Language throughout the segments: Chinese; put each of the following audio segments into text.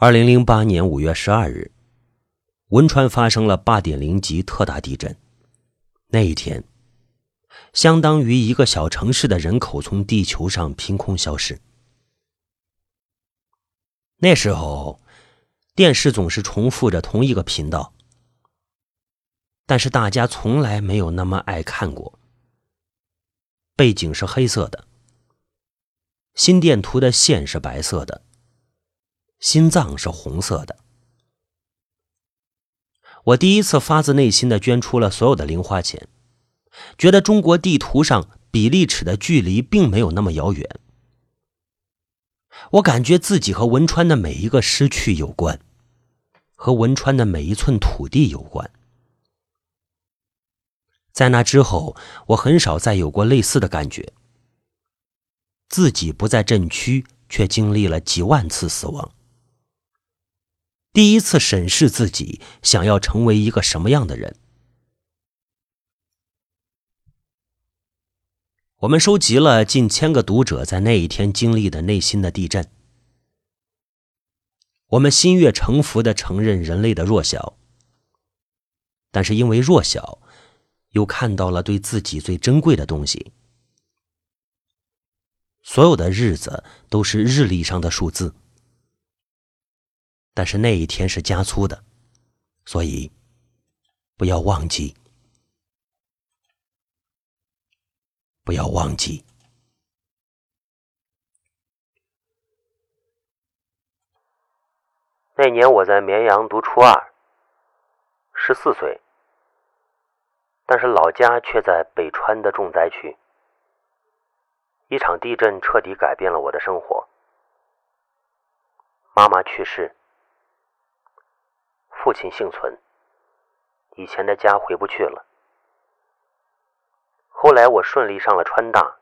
二零零八年五月十二日，汶川发生了八点零级特大地震。那一天，相当于一个小城市的人口从地球上凭空消失。那时候，电视总是重复着同一个频道，但是大家从来没有那么爱看过。背景是黑色的，心电图的线是白色的。心脏是红色的。我第一次发自内心的捐出了所有的零花钱，觉得中国地图上比例尺的距离并没有那么遥远。我感觉自己和汶川的每一个失去有关，和汶川的每一寸土地有关。在那之后，我很少再有过类似的感觉。自己不在震区，却经历了几万次死亡。第一次审视自己，想要成为一个什么样的人？我们收集了近千个读者在那一天经历的内心的地震。我们心悦诚服的承认人类的弱小，但是因为弱小，又看到了对自己最珍贵的东西。所有的日子都是日历上的数字。但是那一天是加粗的，所以不要忘记，不要忘记。那年我在绵阳读初二，十四岁，但是老家却在北川的重灾区。一场地震彻底改变了我的生活，妈妈去世。父亲幸存，以前的家回不去了。后来我顺利上了川大，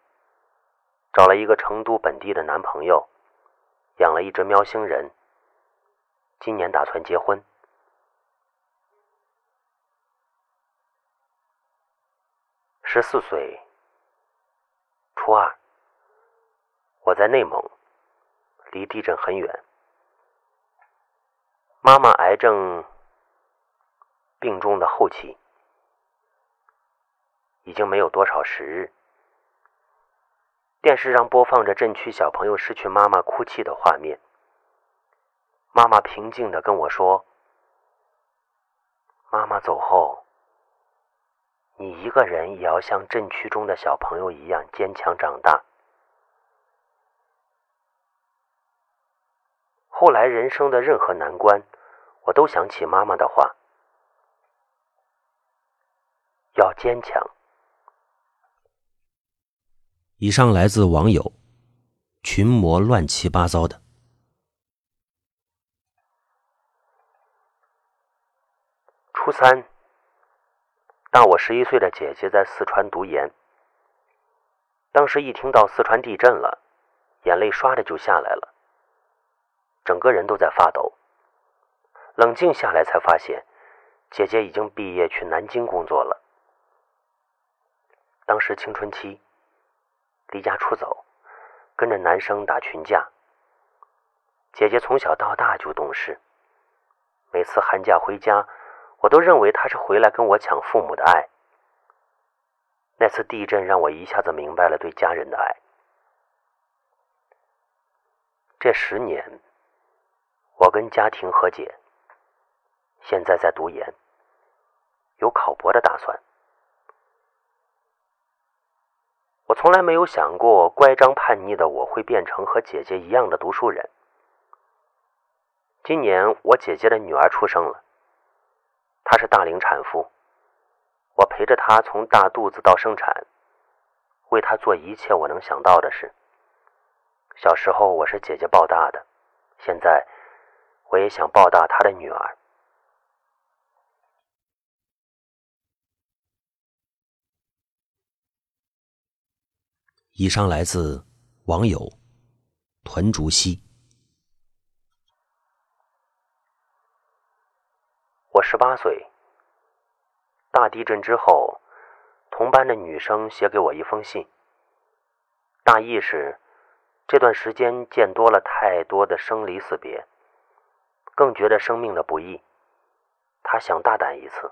找了一个成都本地的男朋友，养了一只喵星人。今年打算结婚。十四岁，初二，我在内蒙，离地震很远。妈妈癌症病重的后期，已经没有多少时日。电视上播放着震区小朋友失去妈妈哭泣的画面。妈妈平静的跟我说：“妈妈走后，你一个人也要像震区中的小朋友一样坚强长大。”后来人生的任何难关。我都想起妈妈的话，要坚强。以上来自网友群魔乱七八糟的。初三，大我十一岁的姐姐在四川读研，当时一听到四川地震了，眼泪唰的就下来了，整个人都在发抖。冷静下来，才发现姐姐已经毕业去南京工作了。当时青春期，离家出走，跟着男生打群架。姐姐从小到大就懂事，每次寒假回家，我都认为她是回来跟我抢父母的爱。那次地震让我一下子明白了对家人的爱。这十年，我跟家庭和解。现在在读研，有考博的打算。我从来没有想过，乖张叛逆的我会变成和姐姐一样的读书人。今年我姐姐的女儿出生了，她是大龄产妇，我陪着她从大肚子到生产，为她做一切我能想到的事。小时候我是姐姐抱大的，现在我也想抱大她的女儿。以上来自网友屯竹溪。我十八岁，大地震之后，同班的女生写给我一封信，大意是这段时间见多了太多的生离死别，更觉得生命的不易。他想大胆一次。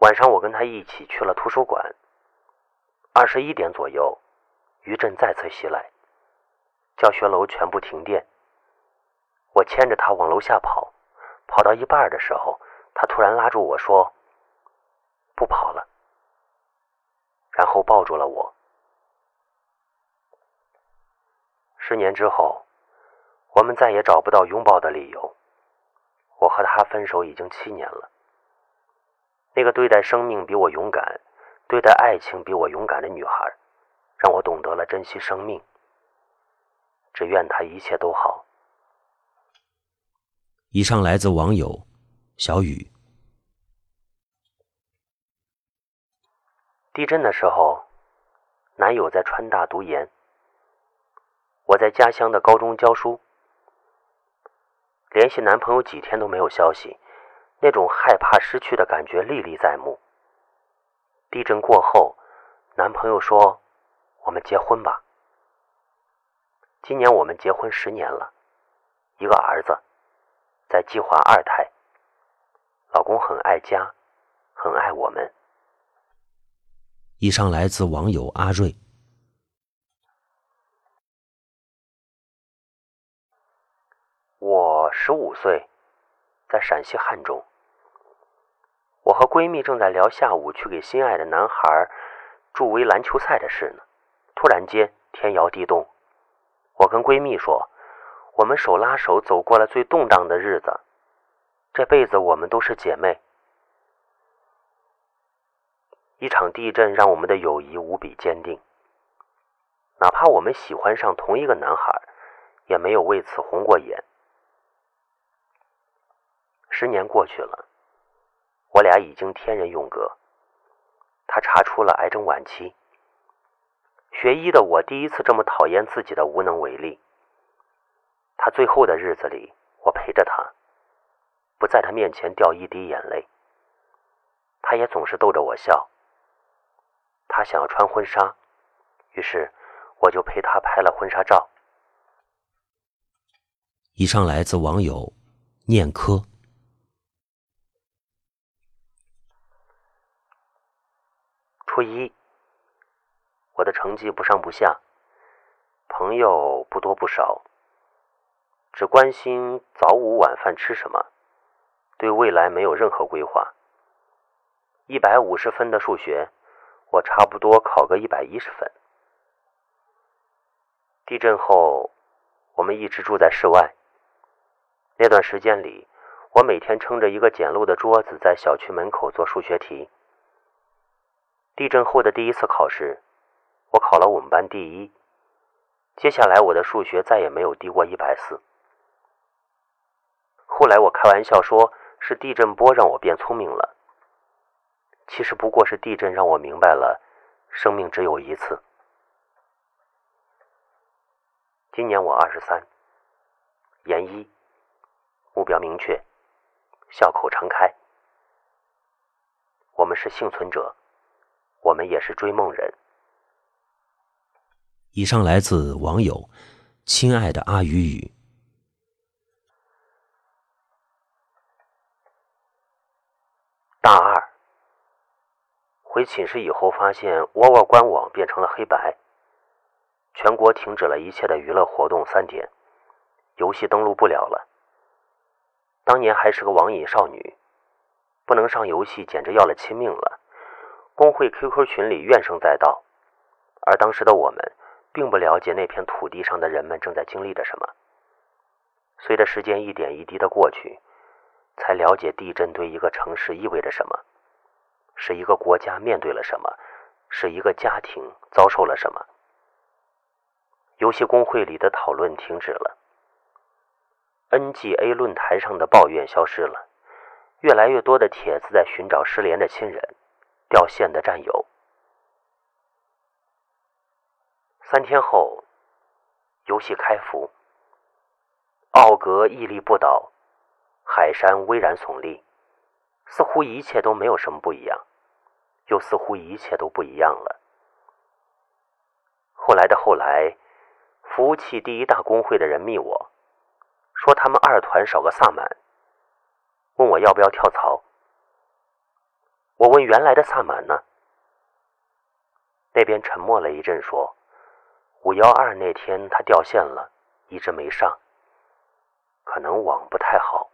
晚上，我跟他一起去了图书馆。二十一点左右，余震再次袭来，教学楼全部停电。我牵着他往楼下跑，跑到一半的时候，他突然拉住我说：“不跑了。”然后抱住了我。十年之后，我们再也找不到拥抱的理由。我和他分手已经七年了。那个对待生命比我勇敢、对待爱情比我勇敢的女孩，让我懂得了珍惜生命。只愿她一切都好。以上来自网友小雨。地震的时候，男友在川大读研，我在家乡的高中教书。联系男朋友几天都没有消息，那种害怕失去的感觉历历在目。地震过后，男朋友说：“我们结婚吧。”今年我们结婚十年了，一个儿子，在计划二胎。老公很爱家，很爱我们。以上来自网友阿瑞。我十五岁，在陕西汉中。我和闺蜜正在聊下午去给心爱的男孩助威篮球赛的事呢。突然间，天摇地动。我跟闺蜜说：“我们手拉手走过了最动荡的日子，这辈子我们都是姐妹。”一场地震让我们的友谊无比坚定。哪怕我们喜欢上同一个男孩，也没有为此红过眼。十年过去了，我俩已经天人永隔。他查出了癌症晚期。学医的我第一次这么讨厌自己的无能为力。他最后的日子里，我陪着他，不在他面前掉一滴眼泪。他也总是逗着我笑。他想要穿婚纱，于是我就陪他拍了婚纱照。以上来自网友念科。初一，我的成绩不上不下，朋友不多不少，只关心早午晚饭吃什么，对未来没有任何规划。一百五十分的数学，我差不多考个一百一十分。地震后，我们一直住在室外。那段时间里，我每天撑着一个简陋的桌子，在小区门口做数学题。地震后的第一次考试，我考了我们班第一。接下来我的数学再也没有低过一百四。后来我开玩笑说，是地震波让我变聪明了。其实不过是地震让我明白了，生命只有一次。今年我二十三，研一，目标明确，笑口常开。我们是幸存者。我们也是追梦人。以上来自网友“亲爱的阿雨雨”。大二回寝室以后，发现窝窝官网变成了黑白，全国停止了一切的娱乐活动三天，游戏登录不了了。当年还是个网瘾少女，不能上游戏，简直要了亲命了。工会 QQ 群里怨声载道，而当时的我们并不了解那片土地上的人们正在经历着什么。随着时间一点一滴的过去，才了解地震对一个城市意味着什么，是一个国家面对了什么，是一个家庭遭受了什么。游戏公会里的讨论停止了，NGA 论坛上的抱怨消失了，越来越多的帖子在寻找失联的亲人。掉线的战友。三天后，游戏开服，奥格屹立不倒，海山巍然耸立，似乎一切都没有什么不一样，又似乎一切都不一样了。后来的后来，服务器第一大公会的人密我，说他们二团少个萨满，问我要不要跳槽。我问原来的萨满呢？那边沉默了一阵，说五幺二那天他掉线了，一直没上，可能网不太好。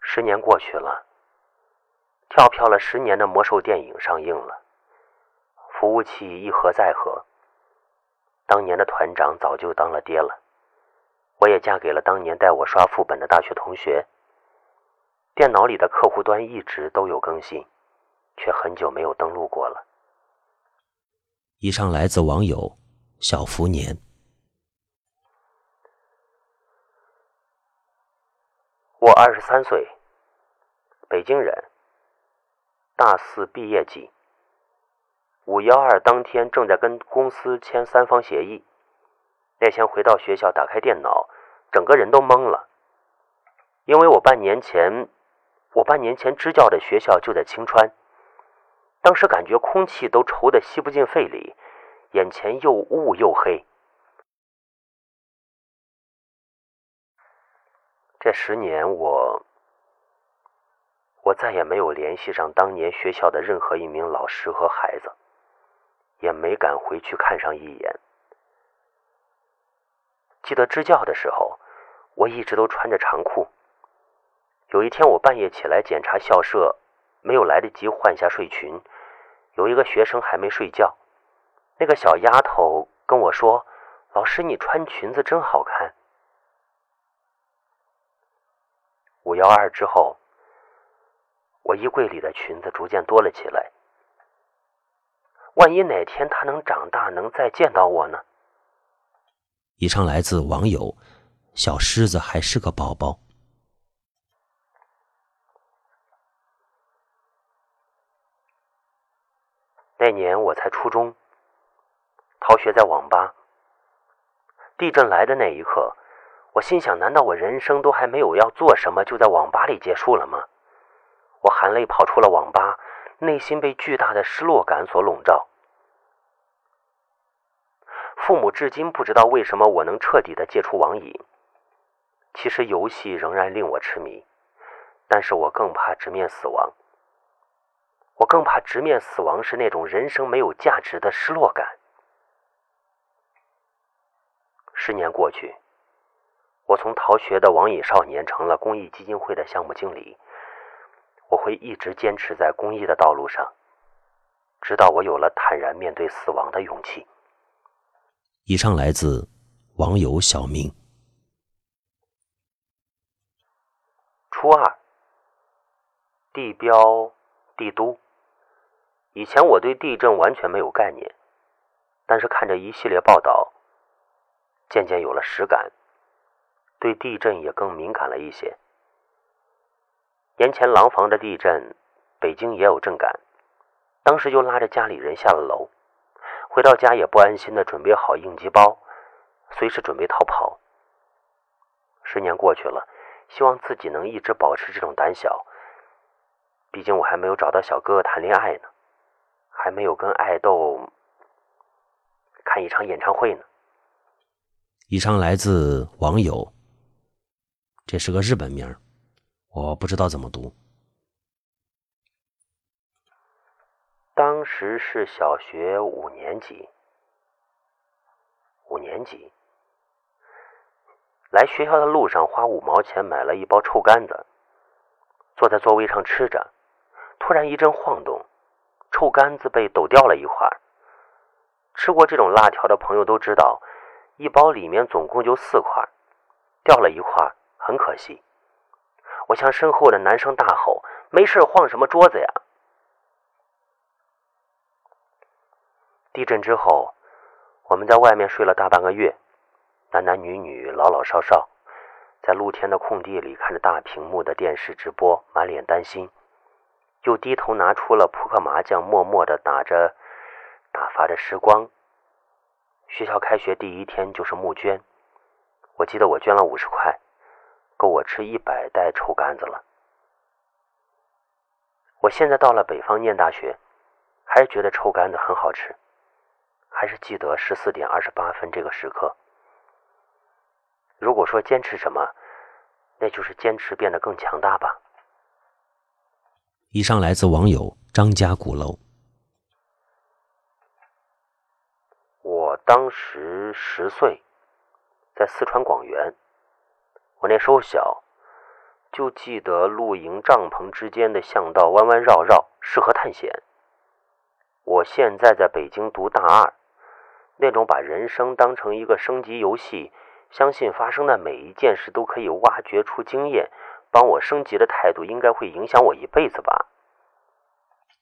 十年过去了，跳票了十年的魔兽电影上映了，服务器一盒再合。当年的团长早就当了爹了，我也嫁给了当年带我刷副本的大学同学。电脑里的客户端一直都有更新，却很久没有登录过了。以上来自网友小福年。我二十三岁，北京人，大四毕业季。五幺二当天正在跟公司签三方协议，那天回到学校打开电脑，整个人都懵了，因为我半年前，我半年前支教的学校就在青川，当时感觉空气都稠的吸不进肺里，眼前又雾又黑。这十年我，我再也没有联系上当年学校的任何一名老师和孩子。也没敢回去看上一眼。记得支教的时候，我一直都穿着长裤。有一天，我半夜起来检查校舍，没有来得及换下睡裙，有一个学生还没睡觉。那个小丫头跟我说：“老师，你穿裙子真好看。”五幺二之后，我衣柜里的裙子逐渐多了起来。万一哪天他能长大，能再见到我呢？以上来自网友小狮子还是个宝宝。那年我才初中，逃学在网吧。地震来的那一刻，我心想：难道我人生都还没有要做什么，就在网吧里结束了吗？我含泪跑出了网吧。内心被巨大的失落感所笼罩。父母至今不知道为什么我能彻底的戒除网瘾。其实游戏仍然令我痴迷，但是我更怕直面死亡。我更怕直面死亡是那种人生没有价值的失落感。十年过去，我从逃学的网瘾少年成了公益基金会的项目经理。我会一直坚持在公益的道路上，直到我有了坦然面对死亡的勇气。以上来自网友小明。初二，地标帝都。以前我对地震完全没有概念，但是看着一系列报道，渐渐有了实感，对地震也更敏感了一些。年前廊坊的地震，北京也有震感。当时就拉着家里人下了楼，回到家也不安心的准备好应急包，随时准备逃跑。十年过去了，希望自己能一直保持这种胆小。毕竟我还没有找到小哥哥谈恋爱呢，还没有跟爱豆看一场演唱会呢。以上来自网友，这是个日本名儿。我不知道怎么读。当时是小学五年级，五年级来学校的路上花五毛钱买了一包臭干子，坐在座位上吃着，突然一阵晃动，臭干子被抖掉了一块。吃过这种辣条的朋友都知道，一包里面总共就四块，掉了一块，很可惜。我向身后的男生大吼：“没事，晃什么桌子呀！”地震之后，我们在外面睡了大半个月，男男女女、老老少少，在露天的空地里看着大屏幕的电视直播，满脸担心，又低头拿出了扑克麻将，默默的打着，打发着时光。学校开学第一天就是募捐，我记得我捐了五十块。够我吃一百袋臭干子了。我现在到了北方念大学，还是觉得臭干子很好吃。还是记得十四点二十八分这个时刻。如果说坚持什么，那就是坚持变得更强大吧。以上来自网友张家鼓楼。我当时十岁，在四川广元。我那时候小，就记得露营帐篷之间的巷道弯弯绕绕，适合探险。我现在在北京读大二，那种把人生当成一个升级游戏，相信发生的每一件事都可以挖掘出经验，帮我升级的态度，应该会影响我一辈子吧。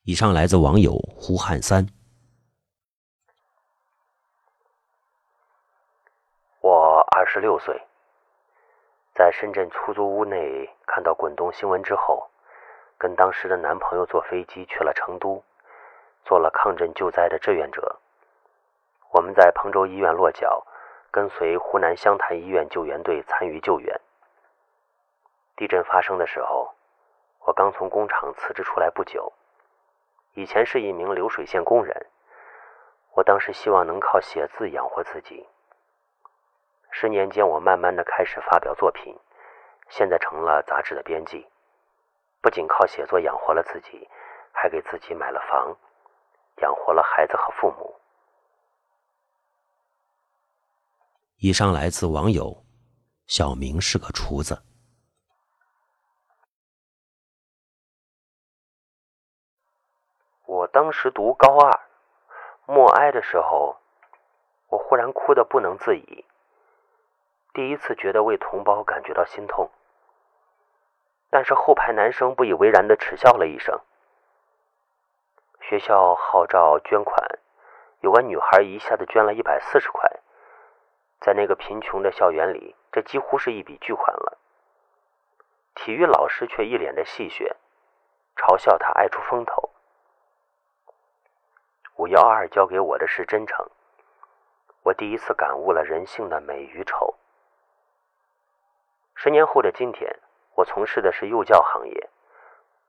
以上来自网友胡汉三。我二十六岁，在深圳出租屋内看到滚动新闻之后，跟当时的男朋友坐飞机去了成都。做了抗震救灾的志愿者，我们在彭州医院落脚，跟随湖南湘潭医院救援队参与救援。地震发生的时候，我刚从工厂辞职出来不久，以前是一名流水线工人。我当时希望能靠写字养活自己。十年间，我慢慢的开始发表作品，现在成了杂志的编辑，不仅靠写作养活了自己，还给自己买了房。养活了孩子和父母。以上来自网友，小明是个厨子。当时读高二，默哀的时候，我忽然哭得不能自已。第一次觉得为同胞感觉到心痛，但是后排男生不以为然的耻笑了一声。学校号召捐款，有个女孩一下子捐了一百四十块，在那个贫穷的校园里，这几乎是一笔巨款了。体育老师却一脸的戏谑，嘲笑他爱出风头。五幺二教给我的是真诚，我第一次感悟了人性的美与丑。十年后的今天，我从事的是幼教行业，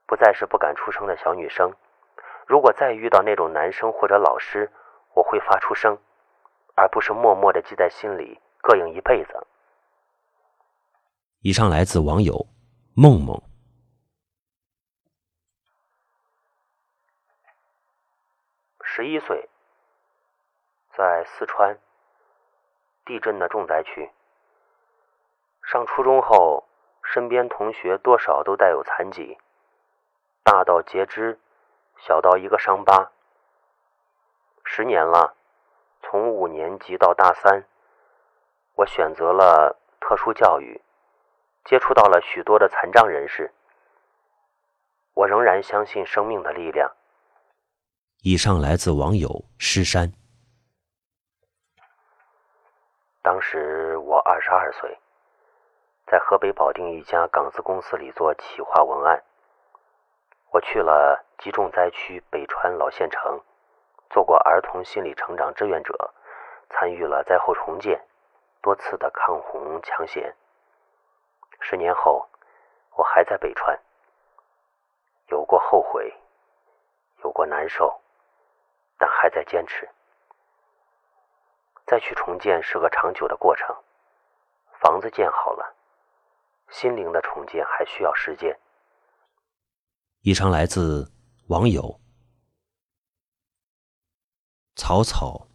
不再是不敢出声的小女生。如果再遇到那种男生或者老师，我会发出声，而不是默默的记在心里，膈应一辈子。以上来自网友梦梦。十一岁，在四川地震的重灾区。上初中后，身边同学多少都带有残疾，大到截肢。小到一个伤疤，十年了，从五年级到大三，我选择了特殊教育，接触到了许多的残障人士。我仍然相信生命的力量。以上来自网友诗山。当时我二十二岁，在河北保定一家港资公司里做企划文案。我去了极重灾区北川老县城，做过儿童心理成长志愿者，参与了灾后重建，多次的抗洪抢险。十年后，我还在北川，有过后悔，有过难受，但还在坚持。再去重建是个长久的过程，房子建好了，心灵的重建还需要时间。以上来自网友草草。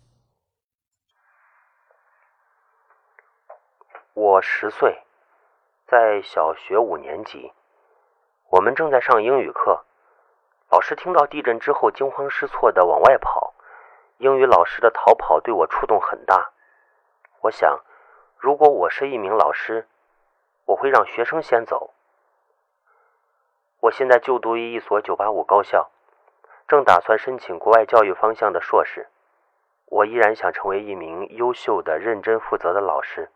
我十岁，在小学五年级，我们正在上英语课。老师听到地震之后，惊慌失措的往外跑。英语老师的逃跑对我触动很大。我想，如果我是一名老师，我会让学生先走。我现在就读于一所985高校，正打算申请国外教育方向的硕士。我依然想成为一名优秀的、认真负责的老师。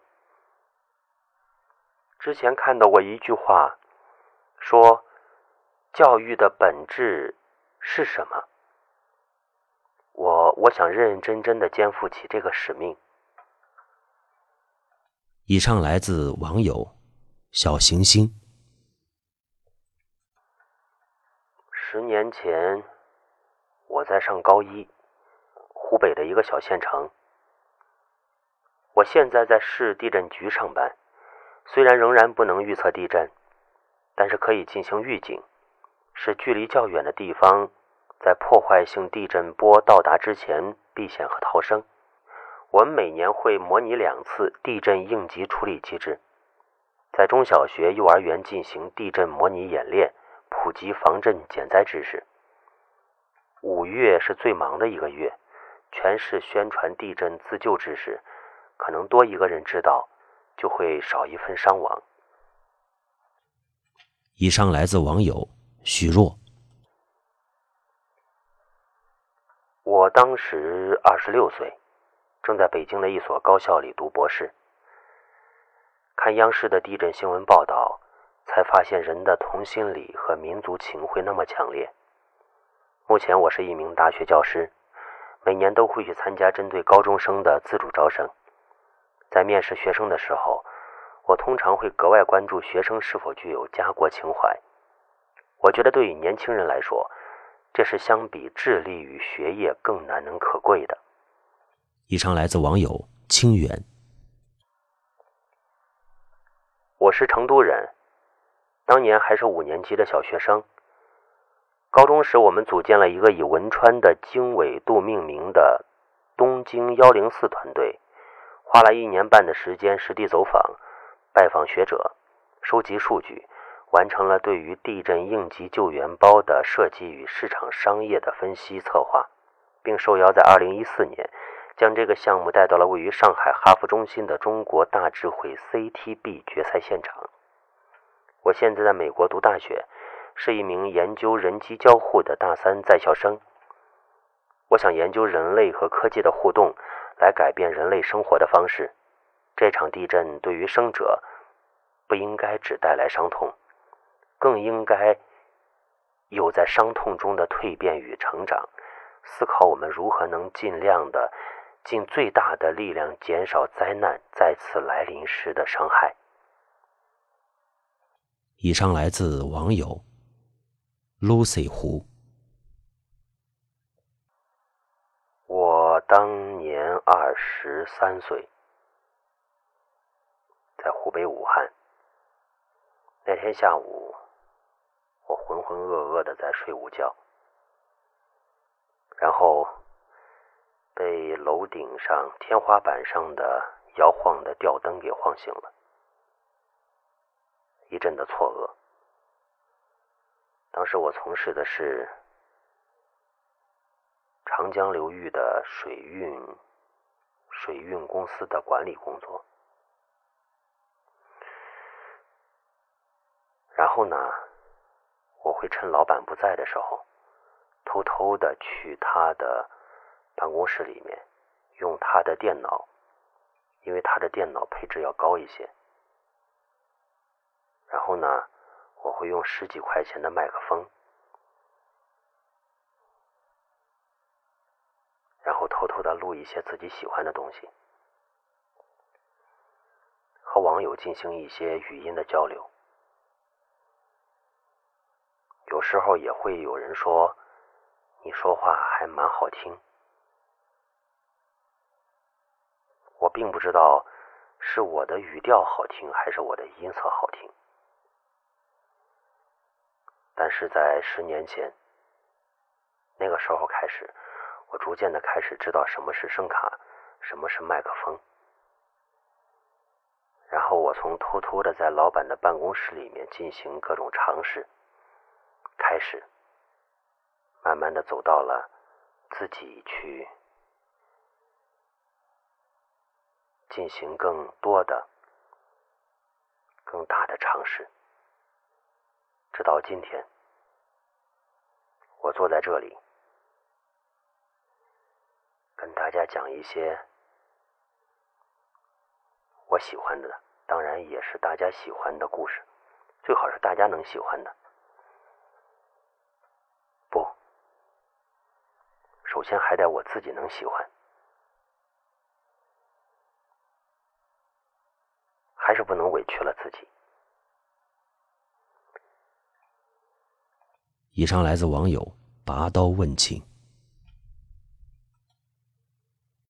之前看到过一句话，说：“教育的本质是什么？”我我想认认真真的肩负起这个使命。以上来自网友小行星。十年前，我在上高一，湖北的一个小县城。我现在在市地震局上班，虽然仍然不能预测地震，但是可以进行预警，使距离较远的地方在破坏性地震波到达之前避险和逃生。我们每年会模拟两次地震应急处理机制，在中小学、幼儿园进行地震模拟演练，普及防震减灾知识。五月是最忙的一个月，全市宣传地震自救知识。可能多一个人知道，就会少一份伤亡。以上来自网友许若。我当时二十六岁，正在北京的一所高校里读博士。看央视的地震新闻报道，才发现人的同心理和民族情会那么强烈。目前我是一名大学教师，每年都会去参加针对高中生的自主招生。在面试学生的时候，我通常会格外关注学生是否具有家国情怀。我觉得对于年轻人来说，这是相比智力与学业更难能可贵的。以上来自网友清源。我是成都人，当年还是五年级的小学生。高中时，我们组建了一个以汶川的经纬度命名的东京幺零四团队。花了一年半的时间实地走访、拜访学者、收集数据，完成了对于地震应急救援包的设计与市场商业的分析策划，并受邀在2014年将这个项目带到了位于上海哈佛中心的中国大智慧 CTB 决赛现场。我现在在美国读大学，是一名研究人机交互的大三在校生。我想研究人类和科技的互动。来改变人类生活的方式。这场地震对于生者，不应该只带来伤痛，更应该有在伤痛中的蜕变与成长。思考我们如何能尽量的、尽最大的力量减少灾难再次来临时的伤害。以上来自网友 Lucy 胡。我当年二十三岁，在湖北武汉。那天下午，我浑浑噩噩的在睡午觉，然后被楼顶上天花板上的摇晃的吊灯给晃醒了，一阵的错愕。当时我从事的是。长江流域的水运水运公司的管理工作，然后呢，我会趁老板不在的时候，偷偷的去他的办公室里面，用他的电脑，因为他的电脑配置要高一些。然后呢，我会用十几块钱的麦克风。然后偷偷的录一些自己喜欢的东西，和网友进行一些语音的交流。有时候也会有人说，你说话还蛮好听。我并不知道是我的语调好听，还是我的音色好听。但是在十年前，那个时候开始。我逐渐的开始知道什么是声卡，什么是麦克风。然后我从偷偷的在老板的办公室里面进行各种尝试，开始慢慢的走到了自己去进行更多的、更大的尝试。直到今天，我坐在这里。跟大家讲一些我喜欢的，当然也是大家喜欢的故事，最好是大家能喜欢的。首先还得我自己能喜欢，还是不能委屈了自己。以上来自网友拔刀问情。